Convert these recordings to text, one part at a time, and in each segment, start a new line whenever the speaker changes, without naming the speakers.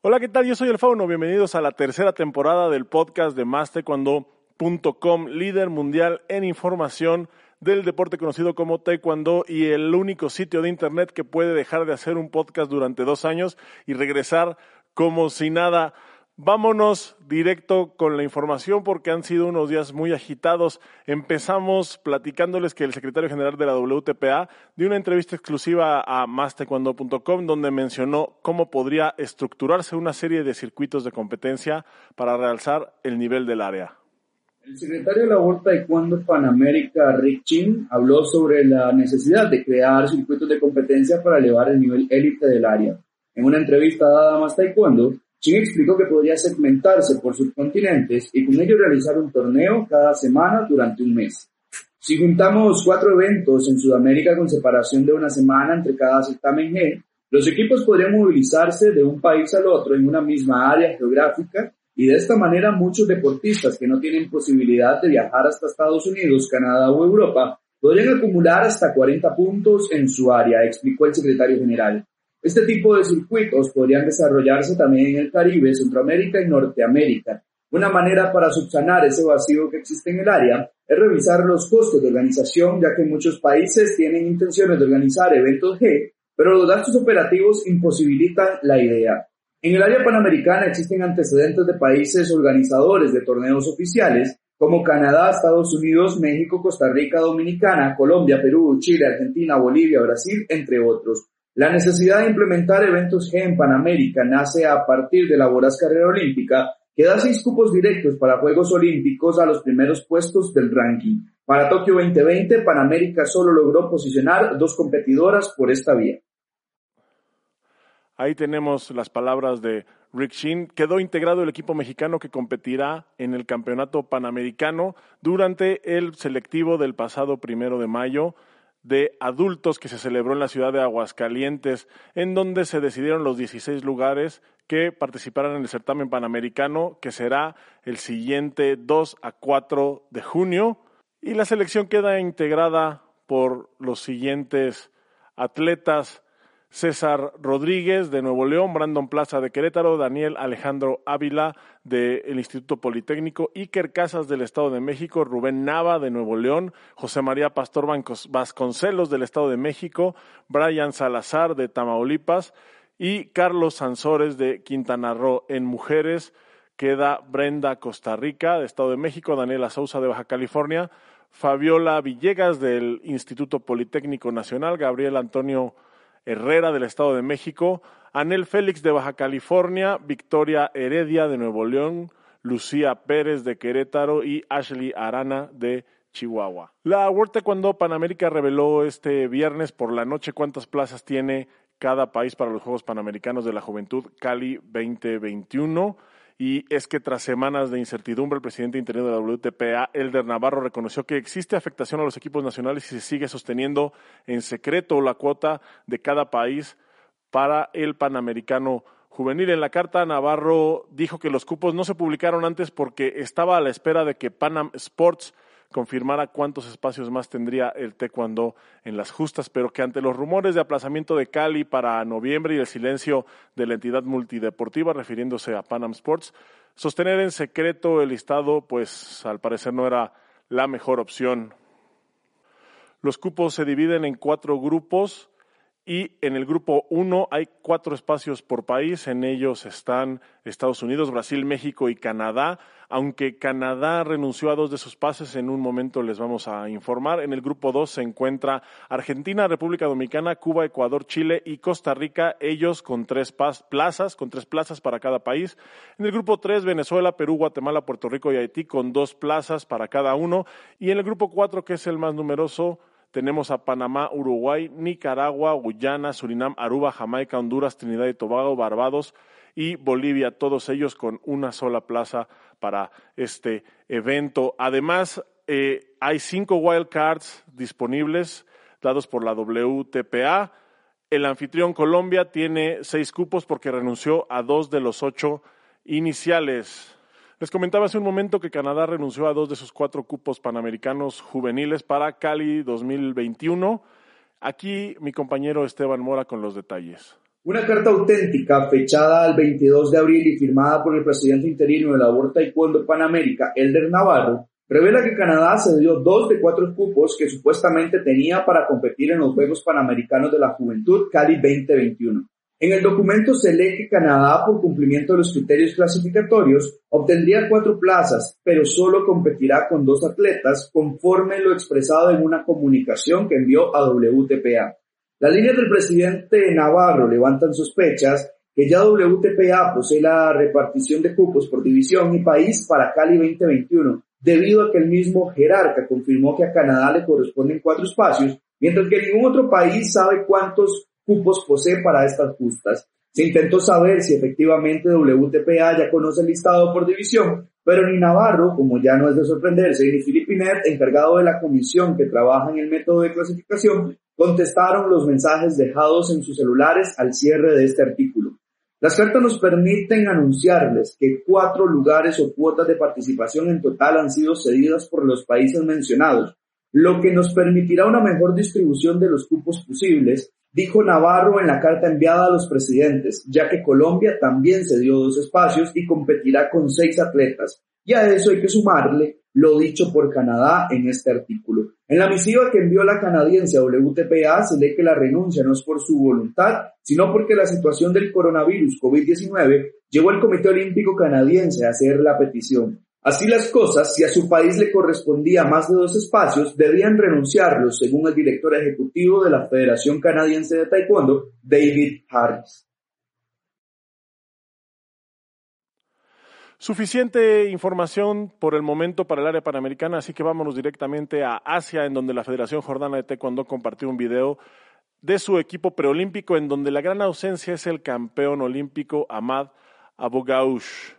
Hola, ¿qué tal? Yo soy el Fauno. Bienvenidos a la tercera temporada del podcast de MásTaekwondo.com, líder mundial en información del deporte conocido como Taekwondo y el único sitio de internet que puede dejar de hacer un podcast durante dos años y regresar como si nada. Vámonos directo con la información porque han sido unos días muy agitados. Empezamos platicándoles que el secretario general de la WTPA dio una entrevista exclusiva a mastecuando.com donde mencionó cómo podría estructurarse una serie de circuitos de competencia para realzar el nivel del área.
El secretario de la World Taekwondo Panamérica, Rick Chin, habló sobre la necesidad de crear circuitos de competencia para elevar el nivel élite del área. En una entrevista dada a Más Taekwondo, Chin explicó que podría segmentarse por subcontinentes y con ello realizar un torneo cada semana durante un mes. Si juntamos cuatro eventos en Sudamérica con separación de una semana entre cada certamen G, los equipos podrían movilizarse de un país al otro en una misma área geográfica y de esta manera muchos deportistas que no tienen posibilidad de viajar hasta Estados Unidos, Canadá o Europa podrían acumular hasta 40 puntos en su área, explicó el secretario general. Este tipo de circuitos podrían desarrollarse también en el Caribe, Centroamérica y Norteamérica. Una manera para subsanar ese vacío que existe en el área es revisar los costos de organización, ya que muchos países tienen intenciones de organizar eventos G, pero los gastos operativos imposibilitan la idea. En el área panamericana existen antecedentes de países organizadores de torneos oficiales, como Canadá, Estados Unidos, México, Costa Rica, Dominicana, Colombia, Perú, Chile, Argentina, Bolivia, Brasil, entre otros. La necesidad de implementar eventos G en Panamérica nace a partir de la voraz carrera olímpica que da seis cupos directos para Juegos Olímpicos a los primeros puestos del ranking. Para Tokio 2020, Panamérica solo logró posicionar dos competidoras por esta vía.
Ahí tenemos las palabras de Rick Sheen. Quedó integrado el equipo mexicano que competirá en el Campeonato Panamericano durante el selectivo del pasado primero de mayo de adultos que se celebró en la ciudad de Aguascalientes, en donde se decidieron los 16 lugares que participarán en el certamen panamericano, que será el siguiente 2 a 4 de junio. Y la selección queda integrada por los siguientes atletas César Rodríguez de Nuevo León, Brandon Plaza de Querétaro, Daniel Alejandro Ávila del Instituto Politécnico, Iker Casas del Estado de México, Rubén Nava de Nuevo León, José María Pastor Vasconcelos del Estado de México, Brian Salazar de Tamaulipas y Carlos Sansores de Quintana Roo. En mujeres queda Brenda Costa Rica de Estado de México, Daniela Sousa de Baja California, Fabiola Villegas del Instituto Politécnico Nacional, Gabriel Antonio Herrera del Estado de México, Anel Félix de Baja California, Victoria Heredia de Nuevo León, Lucía Pérez de Querétaro y Ashley Arana de Chihuahua. La World Taekwondo Panamérica reveló este viernes por la noche cuántas plazas tiene cada país para los Juegos Panamericanos de la Juventud Cali 2021 y es que tras semanas de incertidumbre, el presidente interino de la WTPA, Elder Navarro, reconoció que existe afectación a los equipos nacionales y se sigue sosteniendo en secreto la cuota de cada país para el Panamericano Juvenil. En la carta, Navarro dijo que los cupos no se publicaron antes porque estaba a la espera de que Panam Sports confirmara cuántos espacios más tendría el taekwondo en las justas, pero que ante los rumores de aplazamiento de Cali para noviembre y el silencio de la entidad multideportiva, refiriéndose a Panam Sports, sostener en secreto el listado, pues al parecer no era la mejor opción. Los cupos se dividen en cuatro grupos y en el grupo 1 hay cuatro espacios por país. En ellos están Estados Unidos, Brasil, México y Canadá. Aunque Canadá renunció a dos de sus pases, en un momento les vamos a informar. En el grupo 2 se encuentra Argentina, República Dominicana, Cuba, Ecuador, Chile y Costa Rica, ellos con tres plazas, con tres plazas para cada país. En el grupo 3, Venezuela, Perú, Guatemala, Puerto Rico y Haití con dos plazas para cada uno. Y en el grupo 4, que es el más numeroso, tenemos a Panamá, Uruguay, Nicaragua, Guyana, Surinam, Aruba, Jamaica, Honduras, Trinidad y Tobago, Barbados y Bolivia, todos ellos con una sola plaza para este evento. Además, eh, hay cinco wildcards disponibles dados por la WTPA. El anfitrión Colombia tiene seis cupos porque renunció a dos de los ocho iniciales. Les comentaba hace un momento que Canadá renunció a dos de sus cuatro cupos panamericanos juveniles para Cali 2021. Aquí mi compañero Esteban Mora con los detalles.
Una carta auténtica fechada al 22 de abril y firmada por el presidente interino de la World Taekwondo Panamérica, Elder Navarro, revela que Canadá cedió dos de cuatro cupos que supuestamente tenía para competir en los Juegos Panamericanos de la Juventud Cali 2021. En el documento se lee que Canadá, por cumplimiento de los criterios clasificatorios, obtendría cuatro plazas, pero solo competirá con dos atletas, conforme lo expresado en una comunicación que envió a WTPA. Las líneas del presidente Navarro levantan sospechas que ya WTPA posee la repartición de cupos por división y país para Cali 2021, debido a que el mismo jerarca confirmó que a Canadá le corresponden cuatro espacios, mientras que ningún otro país sabe cuántos cupos posee para estas justas. Se intentó saber si efectivamente WTPA ya conoce el listado por división, pero ni Navarro, como ya no es de sorprenderse, ni Filipinet, encargado de la comisión que trabaja en el método de clasificación, contestaron los mensajes dejados en sus celulares al cierre de este artículo. Las cartas nos permiten anunciarles que cuatro lugares o cuotas de participación en total han sido cedidas por los países mencionados, lo que nos permitirá una mejor distribución de los cupos posibles dijo Navarro en la carta enviada a los presidentes, ya que Colombia también se dio dos espacios y competirá con seis atletas. Y a eso hay que sumarle lo dicho por Canadá en este artículo. En la misiva que envió la canadiense a WTPA se lee que la renuncia no es por su voluntad, sino porque la situación del coronavirus COVID-19 llevó al Comité Olímpico Canadiense a hacer la petición. Así las cosas, si a su país le correspondía más de dos espacios, debían renunciarlos, según el director ejecutivo de la Federación Canadiense de Taekwondo, David Harris.
Suficiente información por el momento para el área panamericana, así que vámonos directamente a Asia, en donde la Federación Jordana de Taekwondo compartió un video de su equipo preolímpico, en donde la gran ausencia es el campeón olímpico Ahmad Abogaush.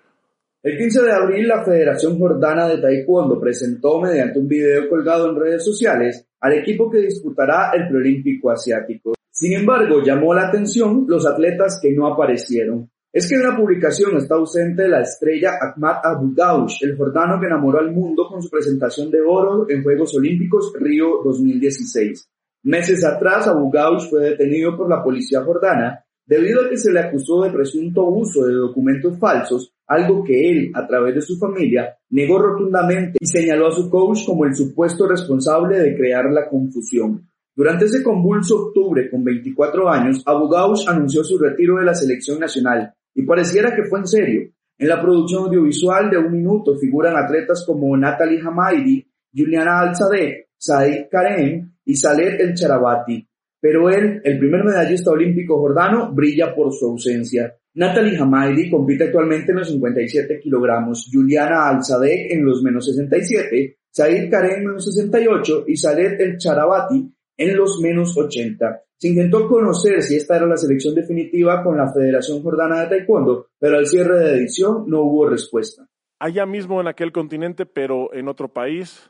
El 15 de abril, la Federación Jordana de Taekwondo presentó mediante un video colgado en redes sociales al equipo que disputará el preolímpico asiático. Sin embargo, llamó la atención los atletas que no aparecieron. Es que en la publicación está ausente la estrella Ahmad Abu Daush, el jordano que enamoró al mundo con su presentación de oro en Juegos Olímpicos Río 2016. Meses atrás, Abu Gaush fue detenido por la policía jordana debido a que se le acusó de presunto uso de documentos falsos, algo que él, a través de su familia, negó rotundamente y señaló a su coach como el supuesto responsable de crear la confusión. Durante ese convulso octubre, con 24 años, Abu Gaush anunció su retiro de la selección nacional, y pareciera que fue en serio. En la producción audiovisual de un minuto figuran atletas como Natalie Hamaidi, Juliana Alzadeh, Said Karem y Saleh El Charabati, pero él, el primer medallista olímpico jordano, brilla por su ausencia. Natalie Hamaidi compite actualmente en los 57 kilogramos, Juliana Alzadeh en los menos 67, Said Karen en los 68 y Salet El Charabati en los menos 80. Se intentó conocer si esta era la selección definitiva con la Federación Jordana de Taekwondo, pero al cierre de edición no hubo respuesta.
Allá mismo en aquel continente, pero en otro país,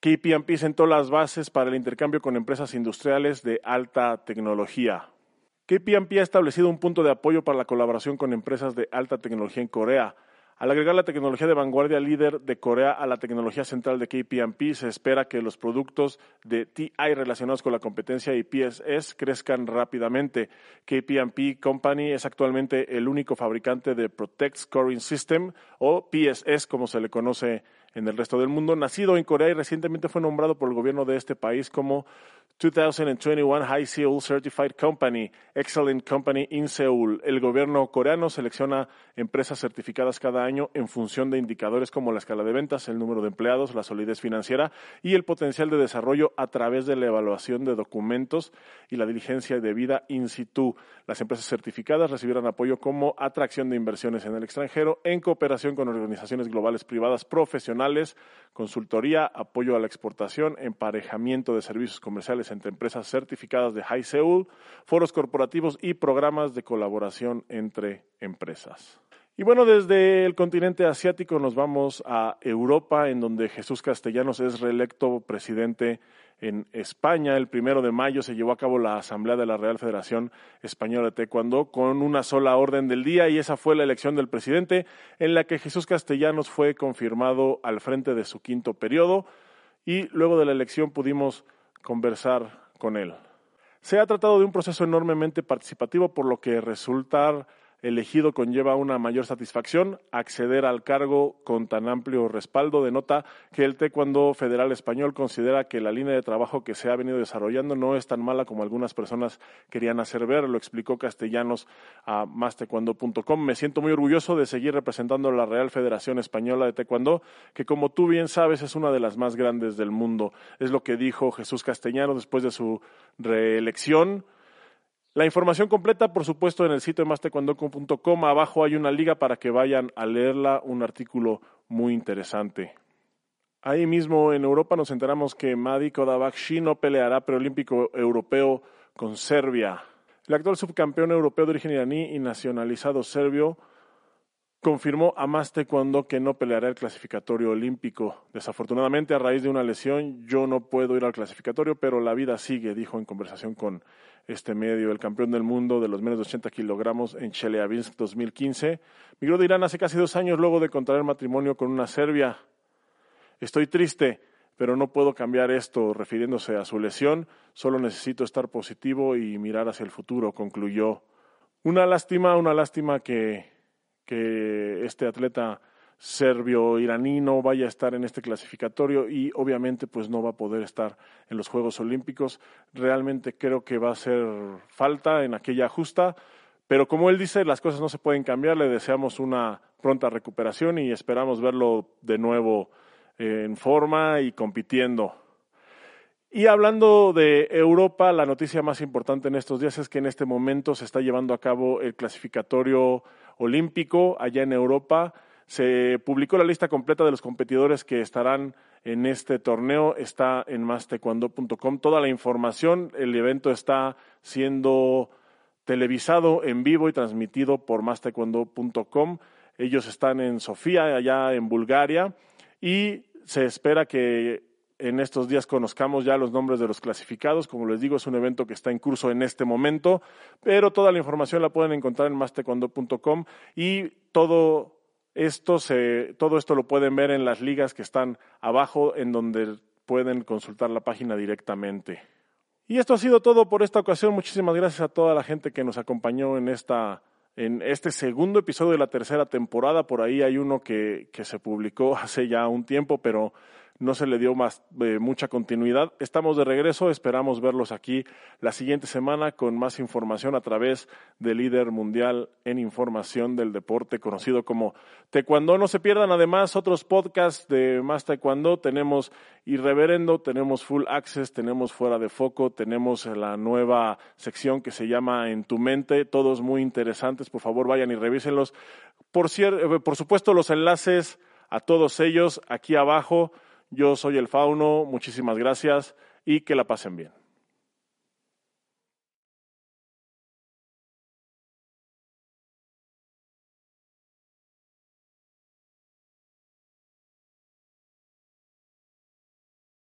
KPMP sentó las bases para el intercambio con empresas industriales de alta tecnología. KPMP ha establecido un punto de apoyo para la colaboración con empresas de alta tecnología en Corea. Al agregar la tecnología de vanguardia líder de Corea a la tecnología central de KPMP, se espera que los productos de TI relacionados con la competencia y PSS crezcan rápidamente. KPMP Company es actualmente el único fabricante de Protect Scoring System o PSS como se le conoce en el resto del mundo, nacido en Corea y recientemente fue nombrado por el gobierno de este país como 2021 High Seoul Certified Company, Excellent Company in Seoul. El gobierno coreano selecciona empresas certificadas cada año en función de indicadores como la escala de ventas, el número de empleados, la solidez financiera y el potencial de desarrollo a través de la evaluación de documentos y la diligencia debida in situ. Las empresas certificadas recibirán apoyo como atracción de inversiones en el extranjero en cooperación con organizaciones globales privadas profesionales, consultoría, apoyo a la exportación, emparejamiento de servicios comerciales entre empresas certificadas de High Seoul, foros corporativos y programas de colaboración entre empresas. Y bueno, desde el continente asiático nos vamos a Europa, en donde Jesús Castellanos es reelecto presidente en España. El primero de mayo se llevó a cabo la Asamblea de la Real Federación Española de Taekwondo con una sola orden del día y esa fue la elección del presidente en la que Jesús Castellanos fue confirmado al frente de su quinto periodo y luego de la elección pudimos conversar con él. Se ha tratado de un proceso enormemente participativo, por lo que resultar elegido conlleva una mayor satisfacción. Acceder al cargo con tan amplio respaldo denota que el Taekwondo Federal Español considera que la línea de trabajo que se ha venido desarrollando no es tan mala como algunas personas querían hacer ver, lo explicó Castellanos a mastaekwondo.com. Me siento muy orgulloso de seguir representando a la Real Federación Española de Taekwondo, que como tú bien sabes es una de las más grandes del mundo. Es lo que dijo Jesús Castellanos después de su reelección. La información completa, por supuesto, en el sitio de mastecuandocom.com. Abajo hay una liga para que vayan a leerla, un artículo muy interesante. Ahí mismo en Europa nos enteramos que Madi Kodabakshi no peleará preolímpico europeo con Serbia. El actual subcampeón europeo de origen iraní y nacionalizado serbio confirmó a más taekwondo que no peleará el clasificatorio olímpico. Desafortunadamente, a raíz de una lesión, yo no puedo ir al clasificatorio, pero la vida sigue, dijo en conversación con este medio. El campeón del mundo de los menos de 80 kilogramos en Chelyabinsk 2015 migró de Irán hace casi dos años luego de contraer matrimonio con una serbia. Estoy triste, pero no puedo cambiar esto, refiriéndose a su lesión. Solo necesito estar positivo y mirar hacia el futuro, concluyó. Una lástima, una lástima que que este atleta serbio-iraní no vaya a estar en este clasificatorio y obviamente pues no va a poder estar en los Juegos Olímpicos. Realmente creo que va a ser falta en aquella justa, pero como él dice, las cosas no se pueden cambiar. Le deseamos una pronta recuperación y esperamos verlo de nuevo en forma y compitiendo. Y hablando de Europa, la noticia más importante en estos días es que en este momento se está llevando a cabo el clasificatorio olímpico allá en Europa. Se publicó la lista completa de los competidores que estarán en este torneo. Está en mastecuando.com. Toda la información, el evento está siendo televisado en vivo y transmitido por mastecuando.com. Ellos están en Sofía, allá en Bulgaria, y se espera que en estos días conozcamos ya los nombres de los clasificados. Como les digo, es un evento que está en curso en este momento, pero toda la información la pueden encontrar en mastecondo.com y todo esto, se, todo esto lo pueden ver en las ligas que están abajo, en donde pueden consultar la página directamente. Y esto ha sido todo por esta ocasión. Muchísimas gracias a toda la gente que nos acompañó en esta en este segundo episodio de la tercera temporada. Por ahí hay uno que, que se publicó hace ya un tiempo, pero no se le dio más, eh, mucha continuidad. Estamos de regreso, esperamos verlos aquí la siguiente semana con más información a través del líder mundial en información del deporte conocido como Taekwondo. No se pierdan además otros podcasts de Más Taekwondo. Tenemos Irreverendo, tenemos Full Access, tenemos Fuera de Foco, tenemos la nueva sección que se llama En tu mente, todos muy interesantes. Por favor, vayan y revísenlos. Por, eh, por supuesto, los enlaces a todos ellos aquí abajo. Yo soy el Fauno, muchísimas gracias y que la pasen bien.